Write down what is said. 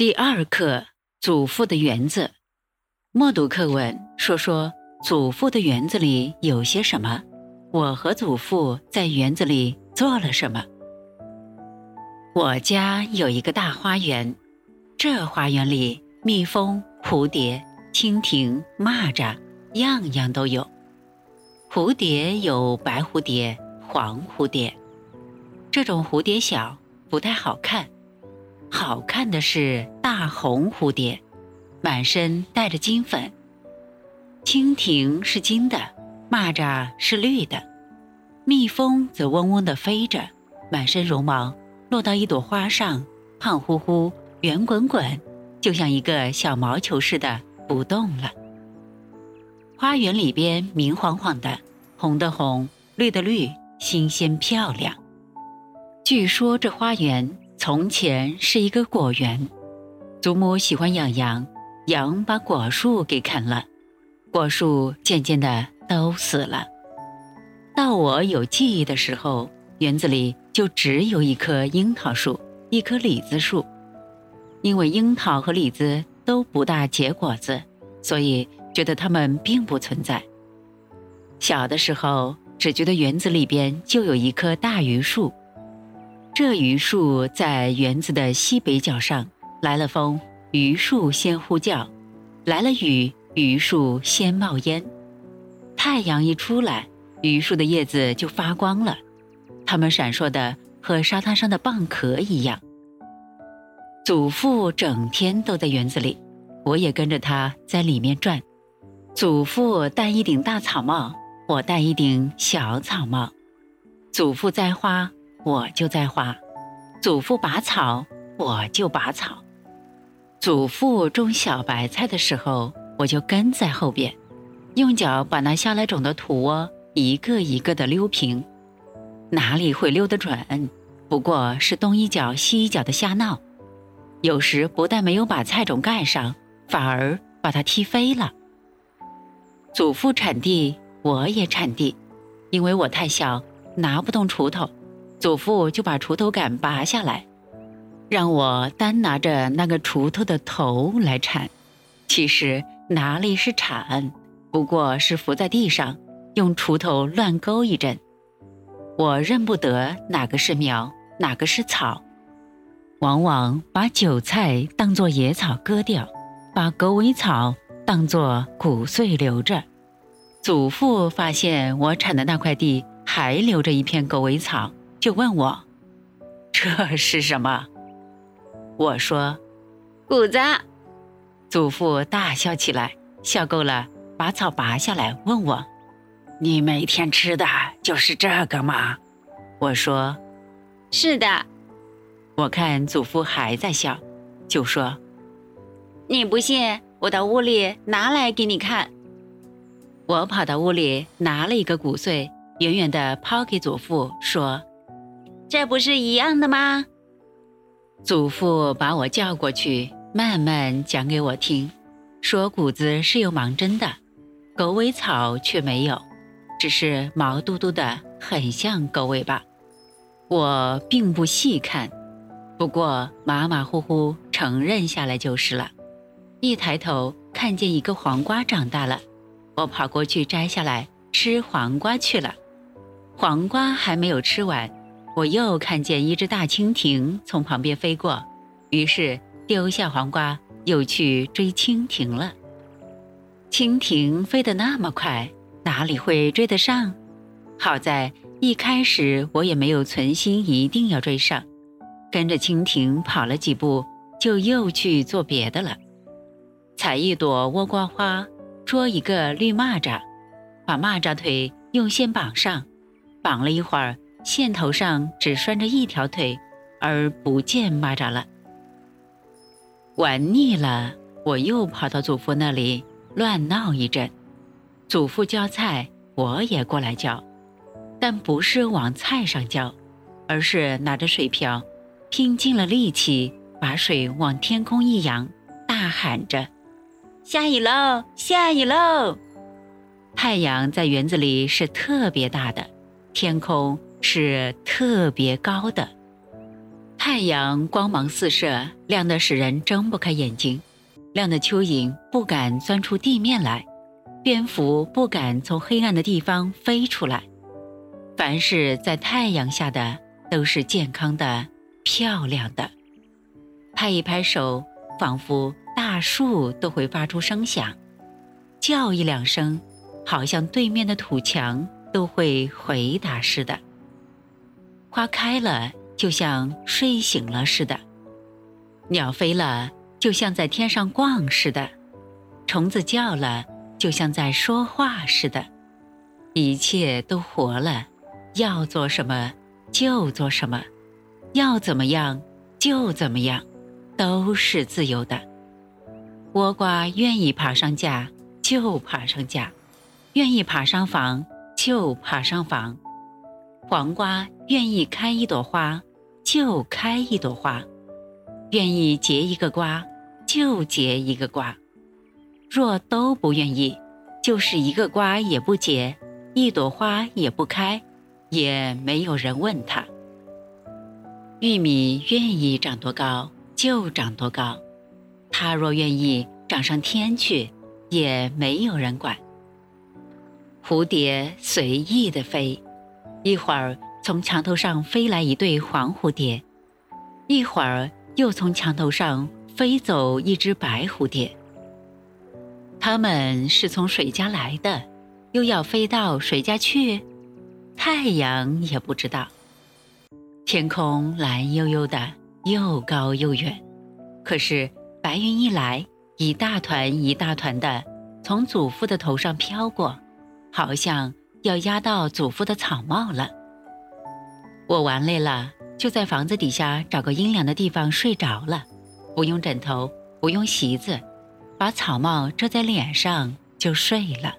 第二课：祖父的园子。默读课文，说说祖父的园子里有些什么。我和祖父在园子里做了什么？我家有一个大花园，这花园里蜜蜂、蝴蝶、蜻蜓、蚂蚱，样样都有。蝴蝶有白蝴蝶、黄蝴蝶，这种蝴蝶小，不太好看。好看的是大红蝴蝶，满身带着金粉。蜻蜓是金的，蚂蚱是绿的，蜜蜂则嗡嗡地飞着，满身绒毛落到一朵花上，胖乎乎、圆滚滚，就像一个小毛球似的不动了。花园里边明晃晃的，红的红，绿的绿，新鲜漂亮。据说这花园。从前是一个果园，祖母喜欢养羊，羊把果树给啃了，果树渐渐的都死了。到我有记忆的时候，园子里就只有一棵樱桃树，一棵李子树。因为樱桃和李子都不大结果子，所以觉得它们并不存在。小的时候，只觉得园子里边就有一棵大榆树。这榆树在园子的西北角上，来了风，榆树先呼叫；来了雨，榆树先冒烟。太阳一出来，榆树的叶子就发光了，它们闪烁的和沙滩上的蚌壳一样。祖父整天都在园子里，我也跟着他在里面转。祖父戴一顶大草帽，我戴一顶小草帽。祖父栽花。我就在画，祖父拔草，我就拔草；祖父种小白菜的时候，我就跟在后边，用脚把那下来种的土窝一个一个的溜平。哪里会溜得准？不过是东一脚西一脚的瞎闹。有时不但没有把菜种盖上，反而把它踢飞了。祖父铲地，我也铲地，因为我太小，拿不动锄头。祖父就把锄头杆拔下来，让我单拿着那个锄头的头来铲。其实哪里是铲，不过是伏在地上，用锄头乱勾一阵。我认不得哪个是苗，哪个是草，往往把韭菜当作野草割掉，把狗尾草当作谷穗留着。祖父发现我铲的那块地还留着一片狗尾草。就问我，这是什么？我说，谷子。祖父大笑起来，笑够了，把草拔下来，问我：“你每天吃的就是这个吗？”我说：“是的。”我看祖父还在笑，就说：“你不信，我到屋里拿来给你看。”我跑到屋里拿了一个谷穗，远远的抛给祖父，说。这不是一样的吗？祖父把我叫过去，慢慢讲给我听，说谷子是有芒针的，狗尾草却没有，只是毛嘟嘟的，很像狗尾巴。我并不细看，不过马马虎虎承认下来就是了。一抬头看见一个黄瓜长大了，我跑过去摘下来吃黄瓜去了。黄瓜还没有吃完。我又看见一只大蜻蜓从旁边飞过，于是丢下黄瓜，又去追蜻蜓了。蜻蜓飞得那么快，哪里会追得上？好在一开始我也没有存心一定要追上，跟着蜻蜓跑了几步，就又去做别的了。采一朵倭瓜花，捉一个绿蚂蚱，把蚂蚱腿用线绑上，绑了一会儿。线头上只拴着一条腿，而不见蚂蚱了。玩腻了，我又跑到祖父那里乱闹一阵。祖父浇菜，我也过来浇，但不是往菜上浇，而是拿着水瓢，拼尽了力气把水往天空一扬，大喊着：“下雨喽，下雨喽！”太阳在园子里是特别大的，天空。是特别高的，太阳光芒四射，亮得使人睁不开眼睛，亮的蚯蚓不敢钻出地面来，蝙蝠不敢从黑暗的地方飞出来。凡是在太阳下的，都是健康的、漂亮的。拍一拍手，仿佛大树都会发出声响；叫一两声，好像对面的土墙都会回答似的。花开了。就像睡醒了似的，鸟飞了，就像在天上逛似的；虫子叫了，就像在说话似的。一切都活了，要做什么就做什么，要怎么样就怎么样，都是自由的。倭瓜愿意爬上架就爬上架，愿意爬上房就爬上房。黄瓜愿意开一朵花。就开一朵花，愿意结一个瓜，就结一个瓜；若都不愿意，就是一个瓜也不结，一朵花也不开，也没有人问他。玉米愿意长多高就长多高，它若愿意长上天去，也没有人管。蝴蝶随意的飞，一会儿。从墙头上飞来一对黄蝴蝶，一会儿又从墙头上飞走一只白蝴蝶。它们是从谁家来的，又要飞到谁家去？太阳也不知道。天空蓝悠悠的，又高又远。可是白云一来，一大团一大团的从祖父的头上飘过，好像要压到祖父的草帽了。我玩累了，就在房子底下找个阴凉的地方睡着了，不用枕头，不用席子，把草帽遮在脸上就睡了。